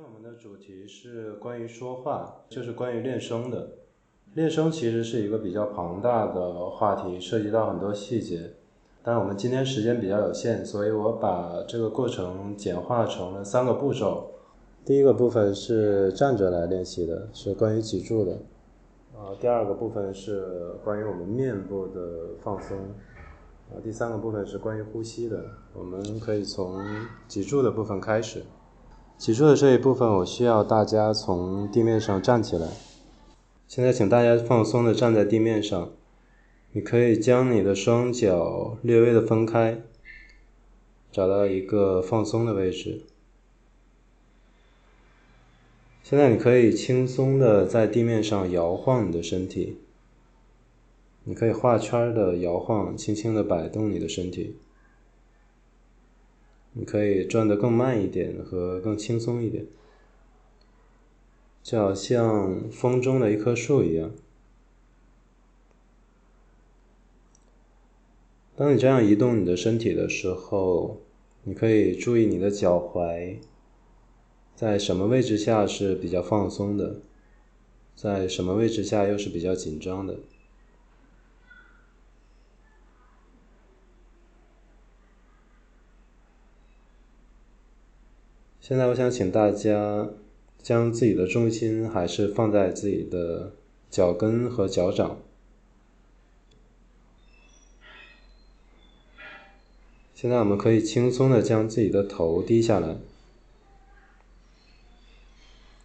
天我们的主题是关于说话，就是关于练声的。练声其实是一个比较庞大的话题，涉及到很多细节。但我们今天时间比较有限，所以我把这个过程简化成了三个步骤。第一个部分是站着来练习的，是关于脊柱的。啊，第二个部分是关于我们面部的放松。啊，第三个部分是关于呼吸的。我们可以从脊柱的部分开始。脊柱的这一部分，我需要大家从地面上站起来。现在，请大家放松的站在地面上。你可以将你的双脚略微的分开，找到一个放松的位置。现在，你可以轻松的在地面上摇晃你的身体。你可以画圈的摇晃，轻轻的摆动你的身体。你可以转得更慢一点和更轻松一点，就好像风中的一棵树一样。当你这样移动你的身体的时候，你可以注意你的脚踝在什么位置下是比较放松的，在什么位置下又是比较紧张的。现在我想请大家将自己的重心还是放在自己的脚跟和脚掌。现在我们可以轻松的将自己的头低下来。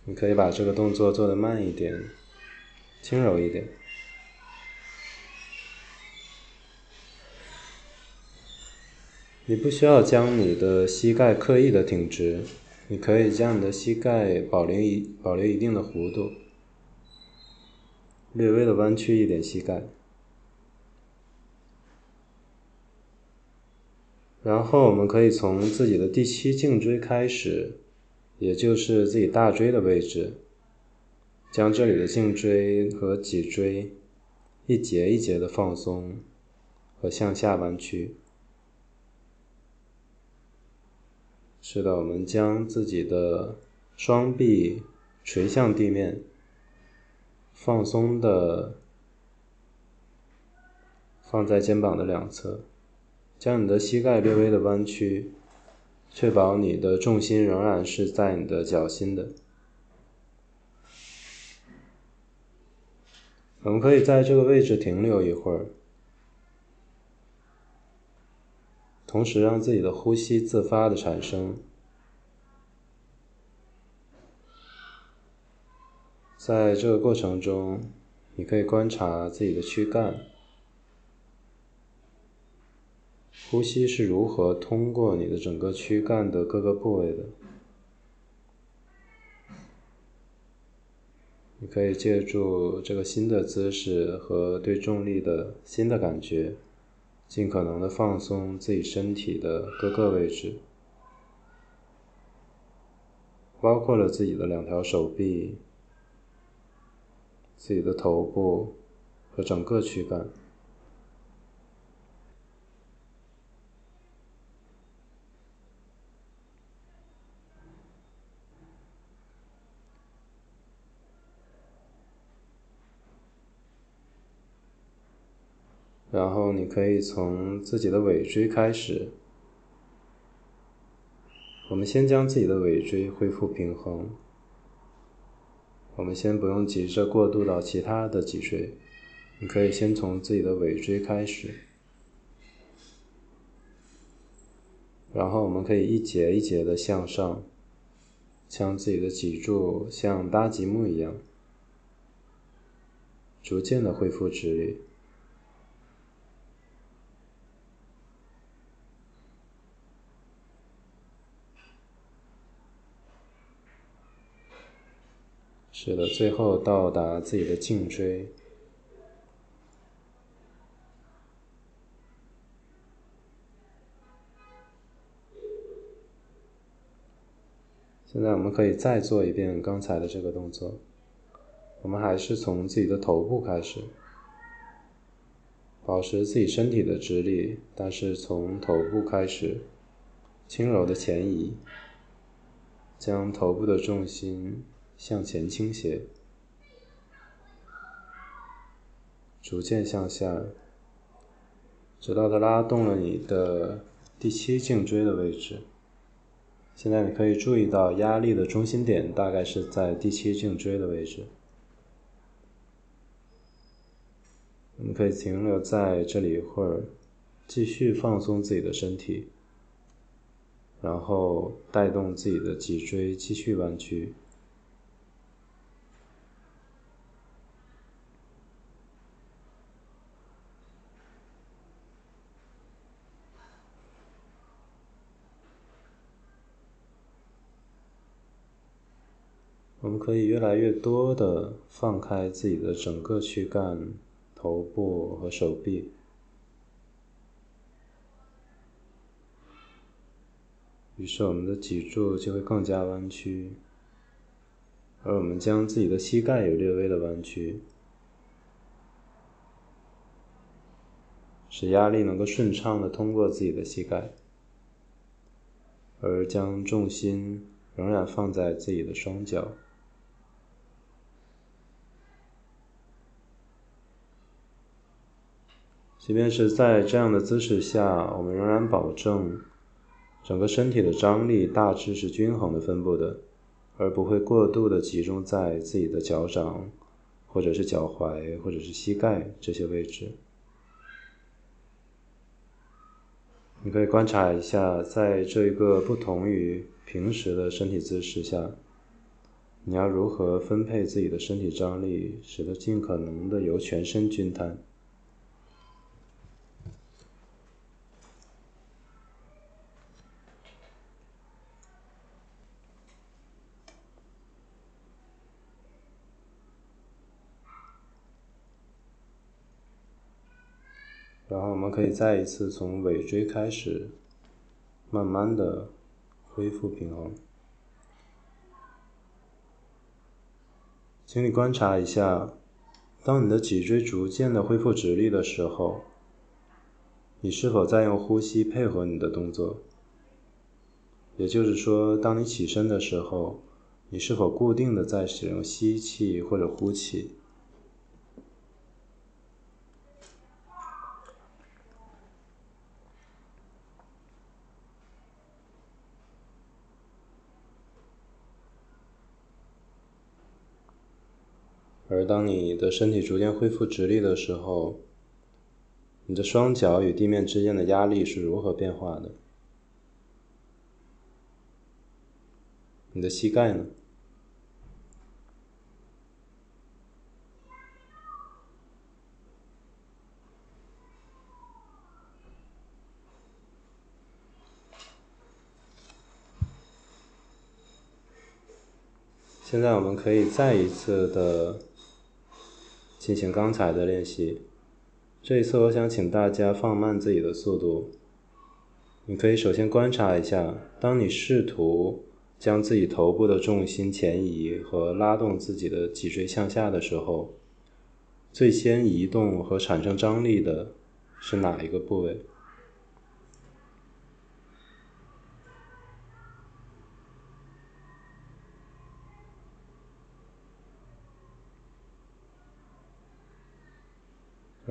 你可以把这个动作做得慢一点，轻柔一点。你不需要将你的膝盖刻意的挺直。你可以将你的膝盖保留一保留一定的弧度，略微的弯曲一点膝盖，然后我们可以从自己的第七颈椎开始，也就是自己大椎的位置，将这里的颈椎和脊椎一节一节的放松和向下弯曲。是的，我们将自己的双臂垂向地面，放松的放在肩膀的两侧，将你的膝盖略微的弯曲，确保你的重心仍然是在你的脚心的。我们可以在这个位置停留一会儿。同时，让自己的呼吸自发的产生。在这个过程中，你可以观察自己的躯干，呼吸是如何通过你的整个躯干的各个部位的。你可以借助这个新的姿势和对重力的新的感觉。尽可能的放松自己身体的各个位置，包括了自己的两条手臂、自己的头部和整个躯干。然后可以从自己的尾椎开始，我们先将自己的尾椎恢复平衡。我们先不用急着过渡到其他的脊椎，你可以先从自己的尾椎开始，然后我们可以一节一节的向上，将自己的脊柱像搭积木一样，逐渐的恢复直立。是的，最后到达自己的颈椎。现在我们可以再做一遍刚才的这个动作。我们还是从自己的头部开始，保持自己身体的直立，但是从头部开始，轻柔的前移，将头部的重心向前倾斜，逐渐向下，直到它拉动了你的第七颈椎的位置。现在你可以注意到压力的中心点大概是在第七颈椎的位置。我们可以停留在这里一会儿，继续放松自己的身体。然后带动自己的脊椎继续弯曲。我们可以越来越多的放开自己的整个躯干、头部和手臂。于是我们的脊柱就会更加弯曲，而我们将自己的膝盖也略微的弯曲，使压力能够顺畅的通过自己的膝盖，而将重心仍然放在自己的双脚。即便是在这样的姿势下，我们仍然保证。整个身体的张力大致是均衡的分布的，而不会过度的集中在自己的脚掌，或者是脚踝，或者是膝盖这些位置。你可以观察一下，在这一个不同于平时的身体姿势下，你要如何分配自己的身体张力，使得尽可能的由全身均摊。然后我们可以再一次从尾椎开始，慢慢的恢复平衡。请你观察一下，当你的脊椎逐渐的恢复直立的时候，你是否在用呼吸配合你的动作？也就是说，当你起身的时候，你是否固定的在使用吸气或者呼气？而当你的身体逐渐恢复直立的时候，你的双脚与地面之间的压力是如何变化的？你的膝盖呢？现在我们可以再一次的。进行刚才的练习。这一次，我想请大家放慢自己的速度。你可以首先观察一下，当你试图将自己头部的重心前移和拉动自己的脊椎向下的时候，最先移动和产生张力的是哪一个部位？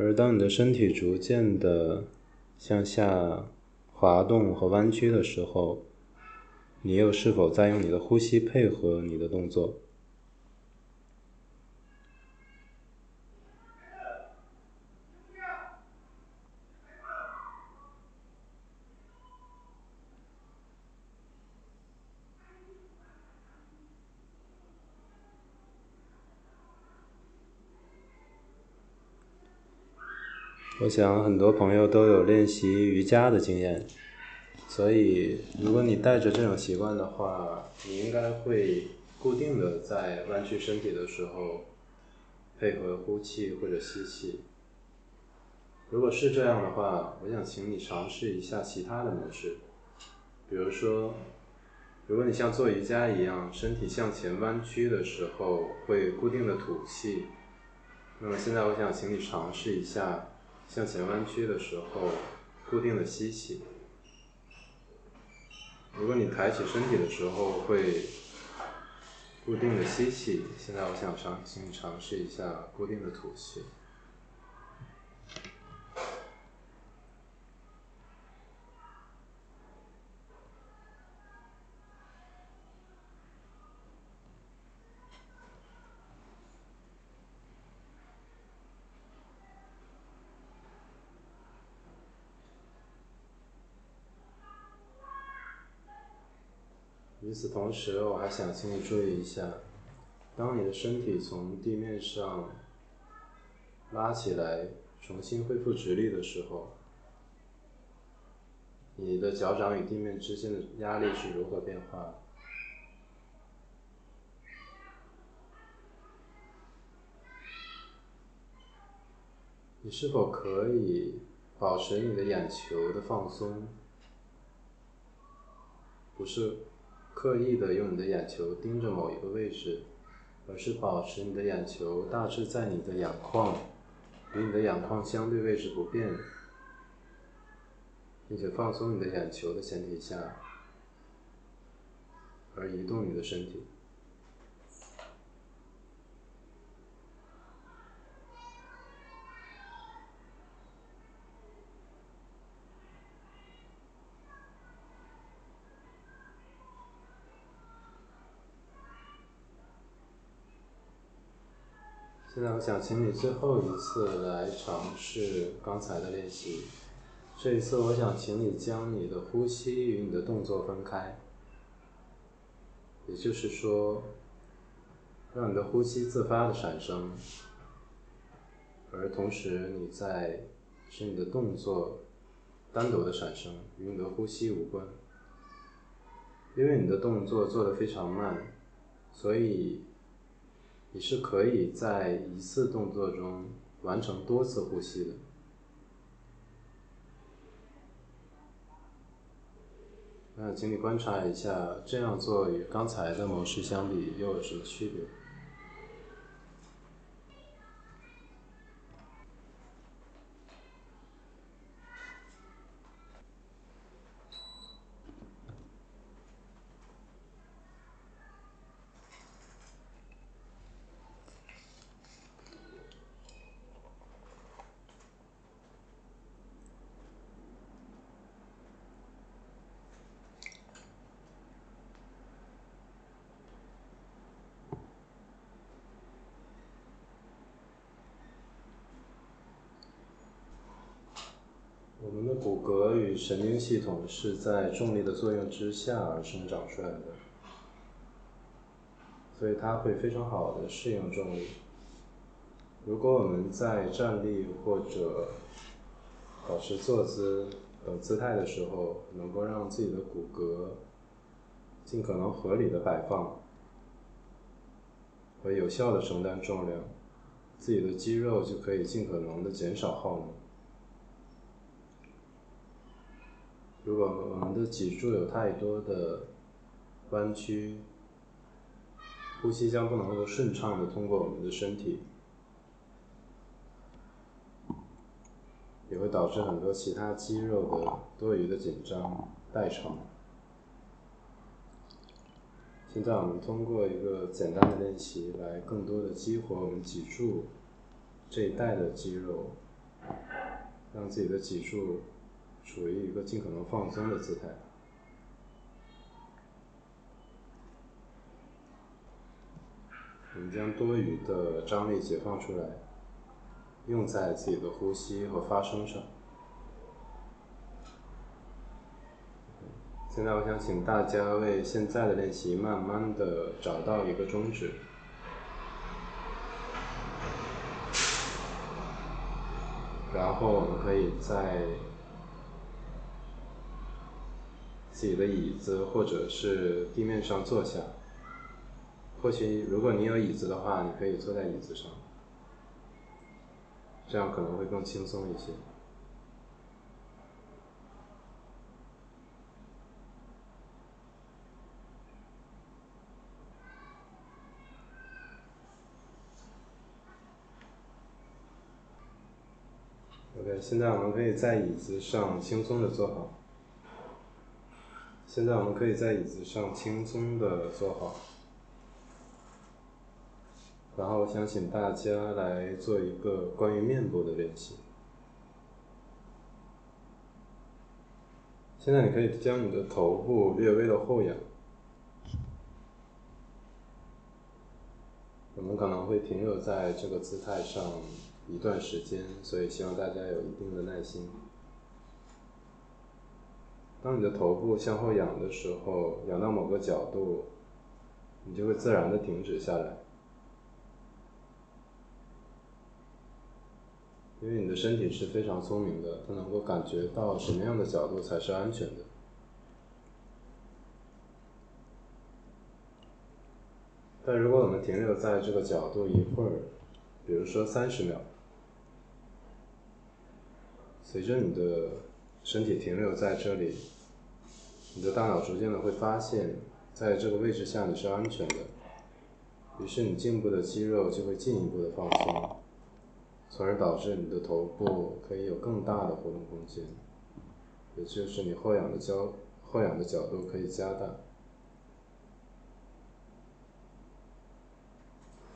而当你的身体逐渐的向下滑动和弯曲的时候，你又是否在用你的呼吸配合你的动作？我想很多朋友都有练习瑜伽的经验，所以如果你带着这种习惯的话，你应该会固定的在弯曲身体的时候配合呼气或者吸气。如果是这样的话，我想请你尝试一下其他的模式，比如说，如果你像做瑜伽一样，身体向前弯曲的时候会固定的吐气，那么现在我想请你尝试一下。向前弯曲的时候，固定的吸气。如果你抬起身体的时候会固定的吸气，现在我想尝，请尝试一下固定的吐气。与此同时，我还想请你注意一下，当你的身体从地面上拉起来，重新恢复直立的时候，你的脚掌与地面之间的压力是如何变化？你是否可以保持你的眼球的放松？不是。刻意的用你的眼球盯着某一个位置，而是保持你的眼球大致在你的眼眶，与你的眼眶相对位置不变，并且放松你的眼球的前提下，而移动你的身体。现在我想请你最后一次来尝试刚才的练习。这一次，我想请你将你的呼吸与你的动作分开，也就是说，让你的呼吸自发的产生，而同时你在使你的动作单独的产生，与你的呼吸无关。因为你的动作做得非常慢，所以。你是可以在一次动作中完成多次呼吸的。那请你观察一下，这样做与刚才的模式相比又有什么区别？我们的骨骼与神经系统是在重力的作用之下而生长出来的，所以它会非常好的适应重力。如果我们在站立或者保持坐姿呃姿态的时候，能够让自己的骨骼尽可能合理的摆放和有效的承担重量，自己的肌肉就可以尽可能的减少耗能。如果我们的脊柱有太多的弯曲，呼吸将不能够顺畅的通过我们的身体，也会导致很多其他肌肉的多余的紧张代偿。现在我们通过一个简单的练习，来更多的激活我们脊柱这一带的肌肉，让自己的脊柱。处于一个尽可能放松的姿态，我们将多余的张力解放出来，用在自己的呼吸和发声上。现在我想请大家为现在的练习慢慢的找到一个终止，然后我们可以在。自己的椅子或者是地面上坐下，或许如果你有椅子的话，你可以坐在椅子上，这样可能会更轻松一些。OK，现在我们可以在椅子上轻松的坐好。现在我们可以在椅子上轻松的坐好，然后我想请大家来做一个关于面部的练习。现在你可以将你的头部略微的后仰，我们可能会停留在这个姿态上一段时间，所以希望大家有一定的耐心。当你的头部向后仰的时候，仰到某个角度，你就会自然的停止下来，因为你的身体是非常聪明的，它能够感觉到什么样的角度才是安全的。但如果我们停留在这个角度一会儿，比如说三十秒，随着你的身体停留在这里。你的大脑逐渐的会发现，在这个位置下你是安全的，于是你颈部的肌肉就会进一步的放松，从而导致你的头部可以有更大的活动空间，也就是你后仰的角后仰的角度可以加大。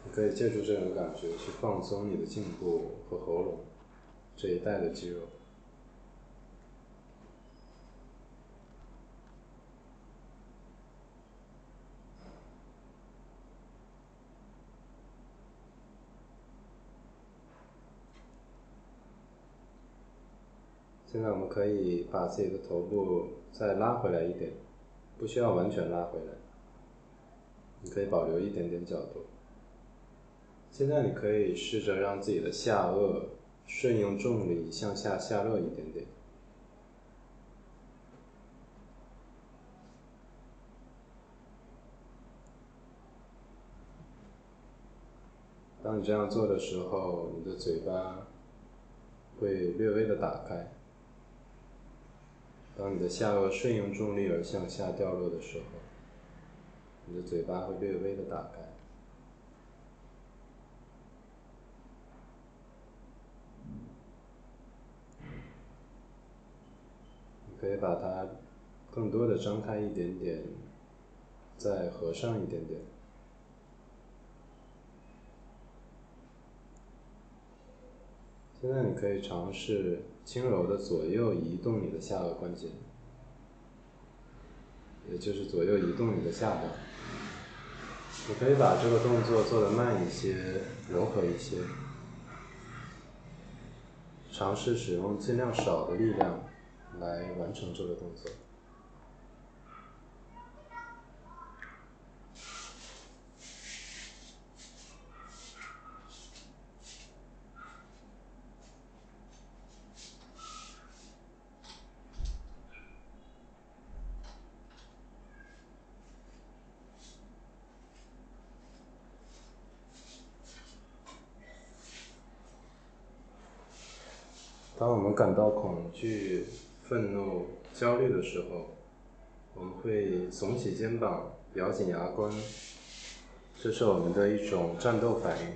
你可以借助这种感觉去放松你的颈部和喉咙这一带的肌肉。现在我们可以把自己的头部再拉回来一点，不需要完全拉回来，你可以保留一点点角度。现在你可以试着让自己的下颚顺应重力向下下落一点点。当你这样做的时候，你的嘴巴会略微的打开。当你的下颚顺应重力而向下掉落的时候，你的嘴巴会略微的打开。你可以把它更多的张开一点点，再合上一点点。现在你可以尝试。轻柔的左右移动你的下颚关节，也就是左右移动你的下巴。你可以把这个动作做得慢一些，柔和一些，尝试使用尽量少的力量来完成这个动作。当我们感到恐惧、愤怒、焦虑的时候，我们会耸起肩膀、咬紧牙关，这是我们的一种战斗反应。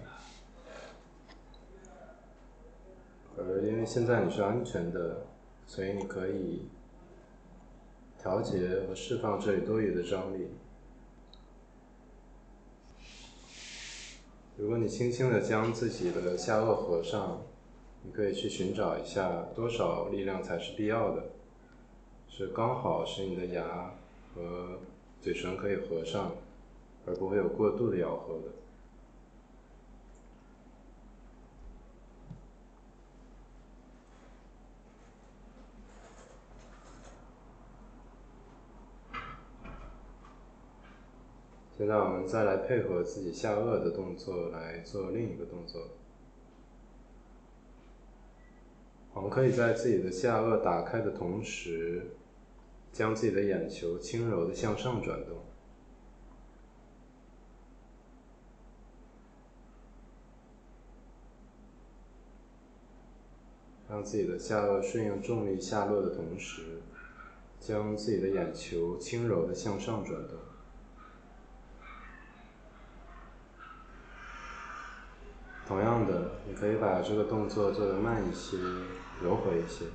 而因为现在你是安全的，所以你可以调节和释放这里多余的张力。如果你轻轻的将自己的下颚合上。你可以去寻找一下多少力量才是必要的，是刚好使你的牙和嘴唇可以合上，而不会有过度的咬合的。现在我们再来配合自己下颚的动作来做另一个动作。我们可以在自己的下颚打开的同时，将自己的眼球轻柔的向上转动，让自己的下颚顺应重力下落的同时，将自己的眼球轻柔的向上转动。同样的，你可以把这个动作做得慢一些。柔和一些。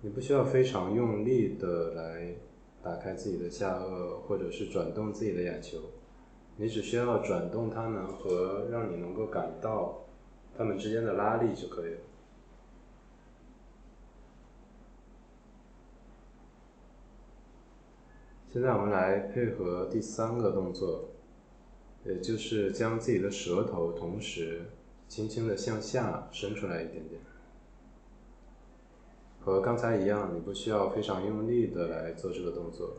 你不需要非常用力的来打开自己的下颚或者是转动自己的眼球。你只需要转动它们和让你能够感到它们之间的拉力就可以了。现在我们来配合第三个动作，也就是将自己的舌头同时轻轻的向下伸出来一点点。和刚才一样，你不需要非常用力的来做这个动作，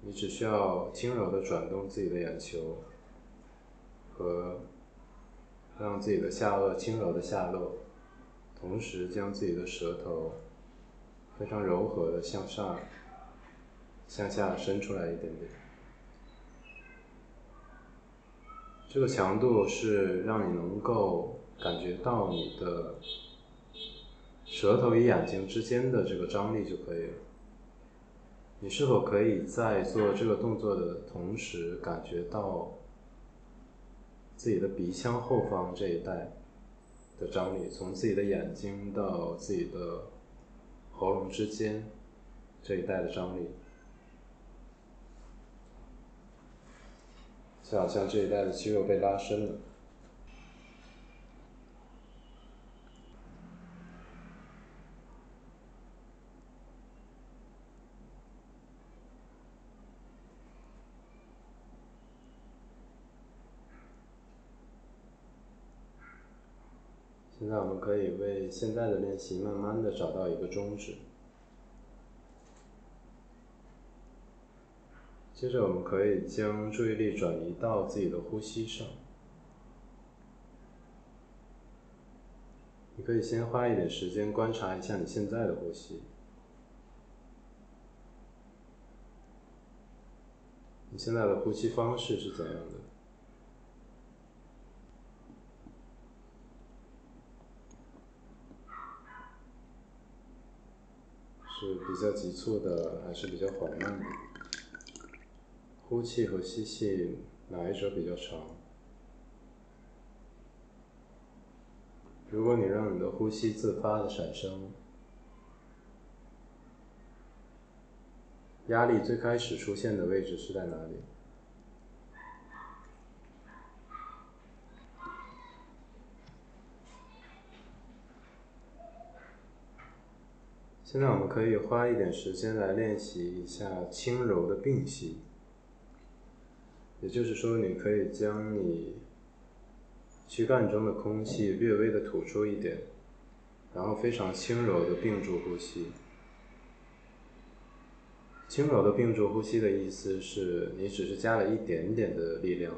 你只需要轻柔的转动自己的眼球，和让自己的下颚轻柔的下落，同时将自己的舌头非常柔和的向上、向下伸出来一点点。这个强度是让你能够感觉到你的。舌头与眼睛之间的这个张力就可以了。你是否可以在做这个动作的同时，感觉到自己的鼻腔后方这一带的张力，从自己的眼睛到自己的喉咙之间这一带的张力，就好像这一带的肌肉被拉伸了。现在我们可以为现在的练习慢慢的找到一个终止。接着，我们可以将注意力转移到自己的呼吸上。你可以先花一点时间观察一下你现在的呼吸。你现在的呼吸方式是怎样的？是比较急促的，还是比较缓慢的？呼气和吸气哪一者比较长？如果你让你的呼吸自发的产生，压力最开始出现的位置是在哪里？现在我们可以花一点时间来练习一下轻柔的并吸，也就是说，你可以将你躯干中的空气略微的吐出一点，然后非常轻柔的并住呼吸。轻柔的并住呼吸的意思是你只是加了一点点的力量，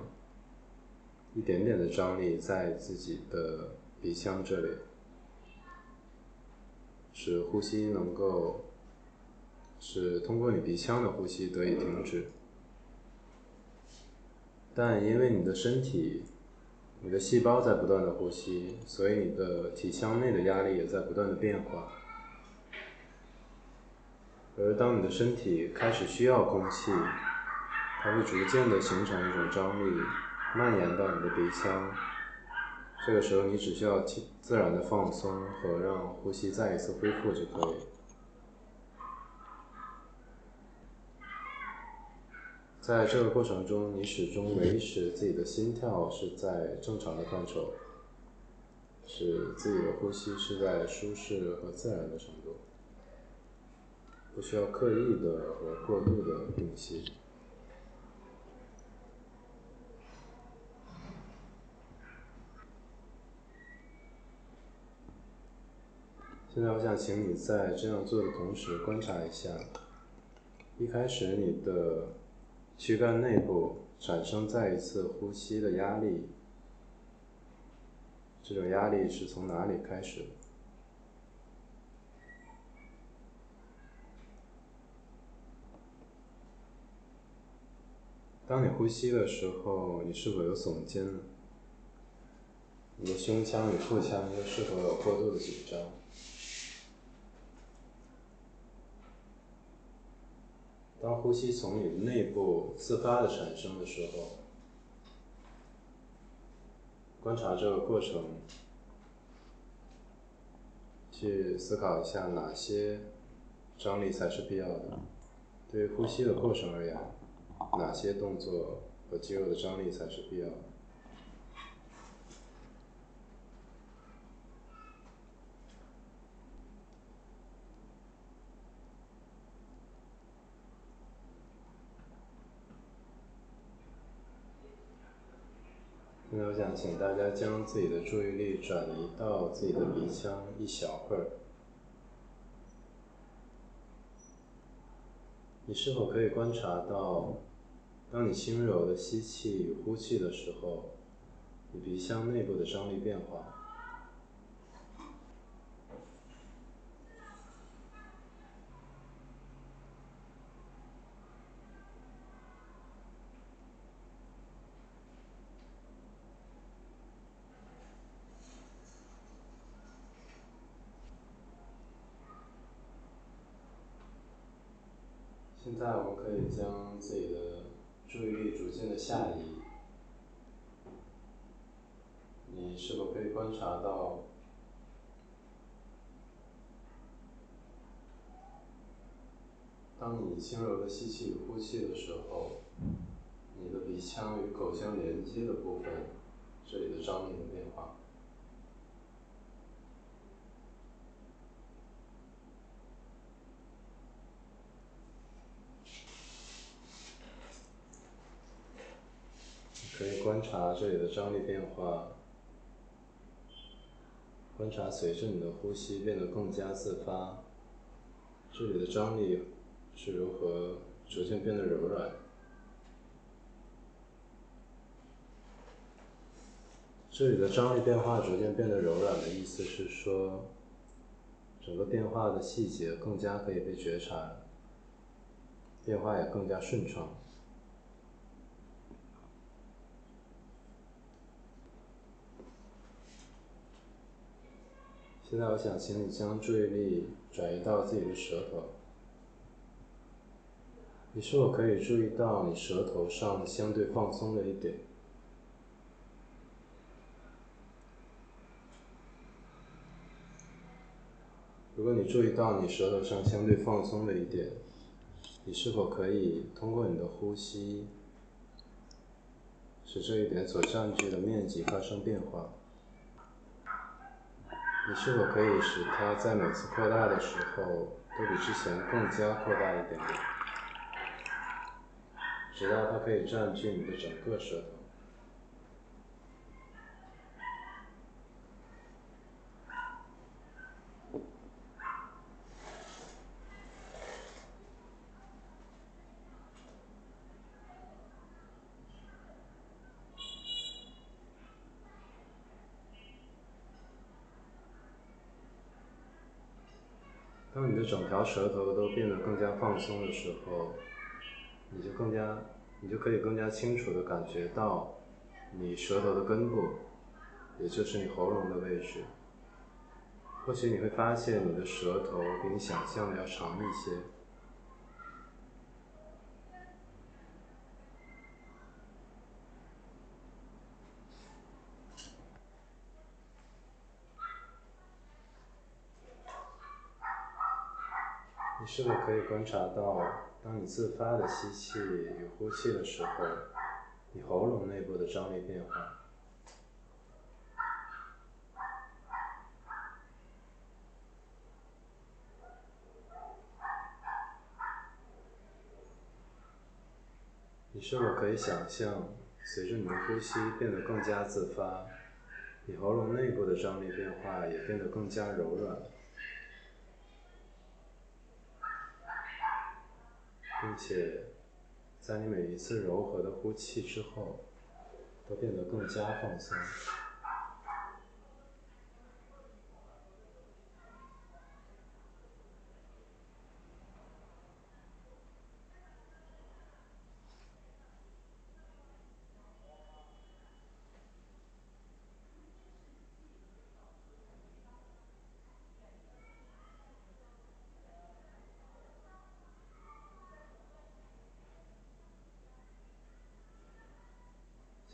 一点点的张力在自己的鼻腔这里。使呼吸能够，使通过你鼻腔的呼吸得以停止，但因为你的身体，你的细胞在不断的呼吸，所以你的体腔内的压力也在不断的变化。而当你的身体开始需要空气，它会逐渐的形成一种张力，蔓延到你的鼻腔。这个时候，你只需要自然的放松和让呼吸再一次恢复就可以。在这个过程中，你始终维持自己的心跳是在正常的范畴，使自己的呼吸是在舒适和自然的程度，不需要刻意的和过度的屏息。现在我想请你在这样做的同时观察一下，一开始你的躯干内部产生再一次呼吸的压力，这种压力是从哪里开始的？当你呼吸的时候，你是否有耸肩呢？你的胸腔与腹腔又是否有过度的紧张？当呼吸从你的内部自发的产生的时候，观察这个过程，去思考一下哪些张力才是必要的？对于呼吸的过程而言，哪些动作和肌肉的张力才是必要的？现在我想请大家将自己的注意力转移到自己的鼻腔一小会儿。你是否可以观察到，当你轻柔的吸气与呼气的时候，你鼻腔内部的张力变化？现在我们可以将自己的注意力逐渐的下移。你是否可以观察到，当你轻柔的吸气与呼气的时候，你的鼻腔与口腔连接的部分，这里的张力的变化？可以观察这里的张力变化，观察随着你的呼吸变得更加自发，这里的张力是如何逐渐变得柔软。这里的张力变化逐渐变得柔软的意思是说，整个变化的细节更加可以被觉察，变化也更加顺畅。现在我想请你将注意力转移到自己的舌头，你是否可以注意到你舌头上相对放松的一点？如果你注意到你舌头上相对放松的一点，你是否可以通过你的呼吸，使这一点所占据的面积发生变化？你是否可以使它在每次扩大的时候都比之前更加扩大一点点，直到它可以占据你的整个舌头？整条舌头都变得更加放松的时候，你就更加，你就可以更加清楚的感觉到，你舌头的根部，也就是你喉咙的位置。或许你会发现你的舌头比你想象的要长一些。你是否可以观察到，当你自发的吸气与呼气的时候，你喉咙内部的张力变化？你是否可以想象，随着你的呼吸变得更加自发，你喉咙内部的张力变化也变得更加柔软？并且，在你每一次柔和的呼气之后，都变得更加放松。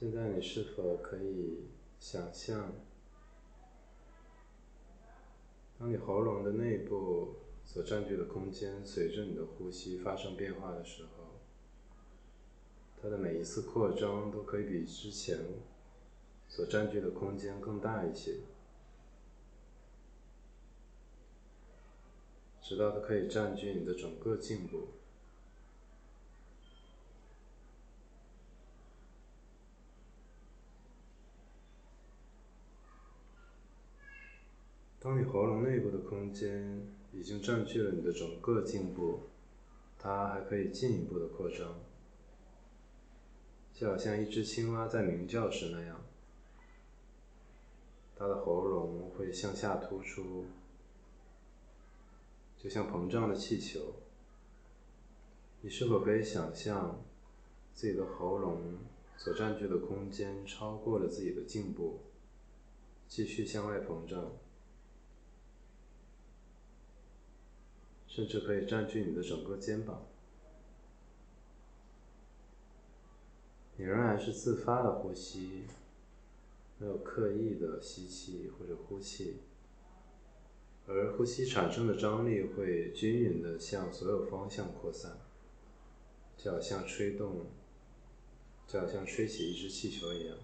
现在你是否可以想象，当你喉咙的内部所占据的空间随着你的呼吸发生变化的时候，它的每一次扩张都可以比之前所占据的空间更大一些，直到它可以占据你的整个颈部。当你喉咙内部的空间已经占据了你的整个颈部，它还可以进一步的扩张，就好像一只青蛙在鸣叫时那样，它的喉咙会向下突出，就像膨胀的气球。你是否可以想象自己的喉咙所占据的空间超过了自己的颈部，继续向外膨胀？甚至可以占据你的整个肩膀。你仍然是自发的呼吸，没有刻意的吸气或者呼气，而呼吸产生的张力会均匀的向所有方向扩散，就好像吹动，就好像吹起一只气球一样。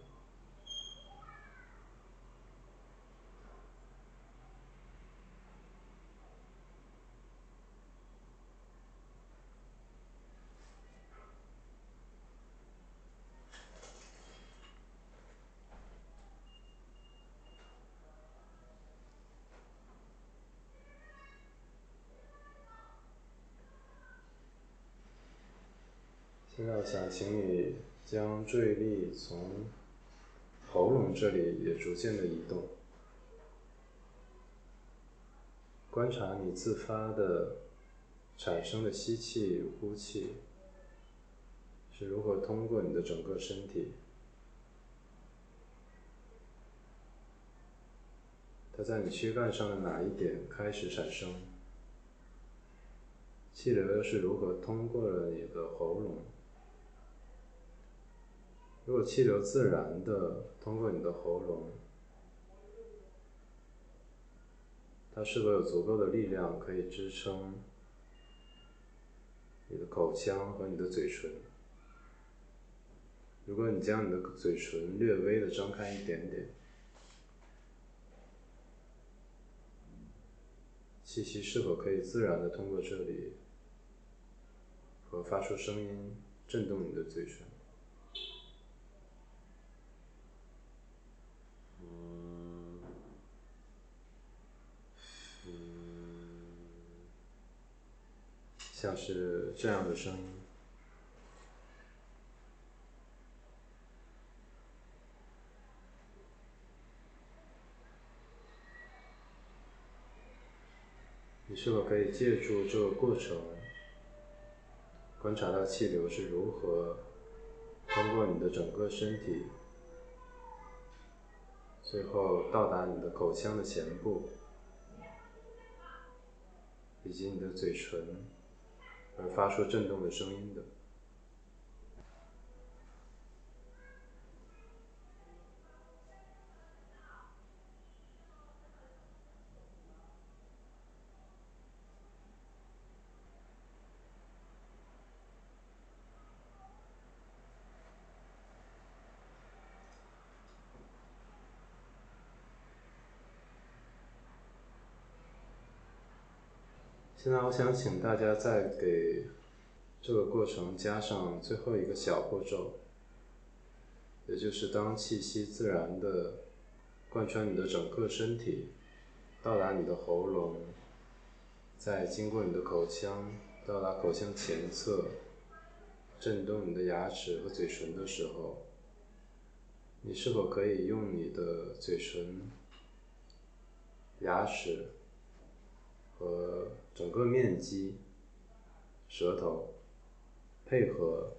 想请你将注意力从喉咙这里也逐渐的移动，观察你自发的产生的吸气、呼气是如何通过你的整个身体，它在你躯干上的哪一点开始产生？气流又是如何通过了你的喉咙？如果气流自然的通过你的喉咙，它是否有足够的力量可以支撑你的口腔和你的嘴唇？如果你将你的嘴唇略微的张开一点点，气息是否可以自然的通过这里和发出声音，震动你的嘴唇？像是这样的声音，你是否可以借助这个过程，观察到气流是如何通过你的整个身体，最后到达你的口腔的前部，以及你的嘴唇？而发出震动的声音的。现在我想请大家再给这个过程加上最后一个小步骤，也就是当气息自然的贯穿你的整个身体，到达你的喉咙，再经过你的口腔，到达口腔前侧，震动你的牙齿和嘴唇的时候，你是否可以用你的嘴唇、牙齿？整个面积、舌头配合，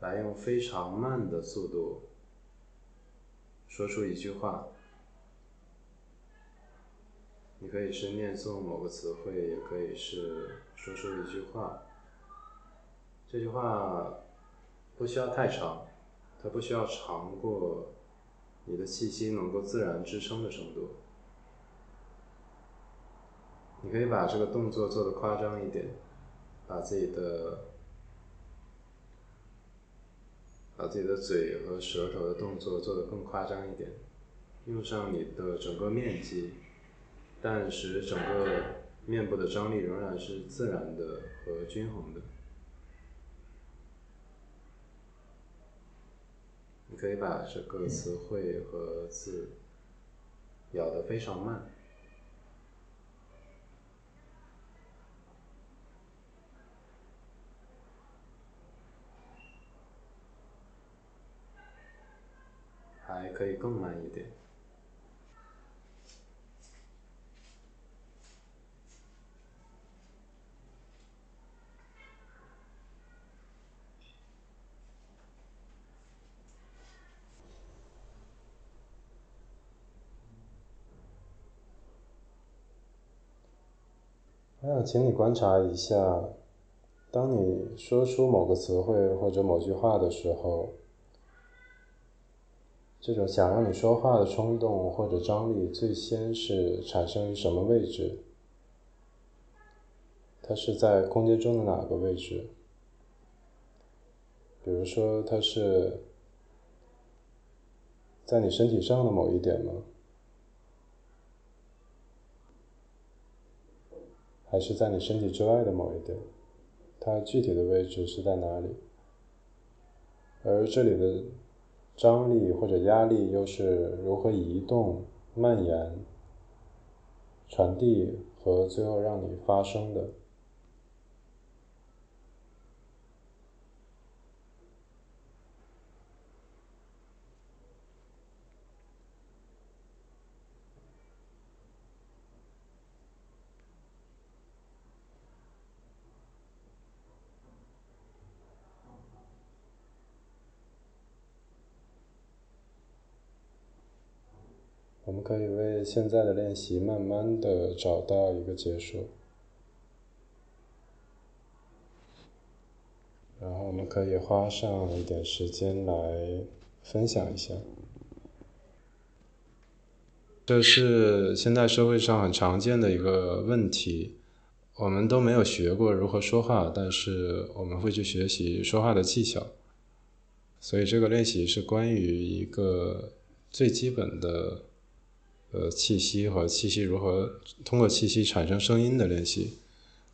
来用非常慢的速度说出一句话。你可以是念诵某个词汇，也可以是说出一句话。这句话不需要太长，它不需要长过你的气息能够自然支撑的程度。你可以把这个动作做得夸张一点，把自己的把自己的嘴和舌头的动作做得更夸张一点，用上你的整个面积，但使整个面部的张力仍然是自然的和均衡的。你可以把这个词汇和字咬得非常慢。还可以更慢一点。我想请你观察一下，当你说出某个词汇或者某句话的时候。这种想让你说话的冲动或者张力，最先是产生于什么位置？它是在空间中的哪个位置？比如说，它是在你身体上的某一点吗？还是在你身体之外的某一点？它具体的位置是在哪里？而这里的。张力或者压力又是如何移动、蔓延、传递和最后让你发生的？我可以为现在的练习慢慢的找到一个结束，然后我们可以花上一点时间来分享一下。这是现在社会上很常见的一个问题，我们都没有学过如何说话，但是我们会去学习说话的技巧，所以这个练习是关于一个最基本的。呃，气息和气息如何通过气息产生声音的练习，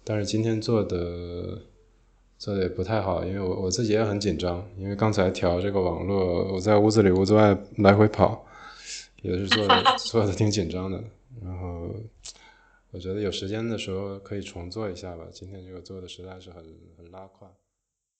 但是今天做的做的也不太好，因为我我自己也很紧张，因为刚才调这个网络，我在屋子里屋子外来回跑，也是做的 做的挺紧张的。然后我觉得有时间的时候可以重做一下吧，今天这个做的实在是很很拉胯。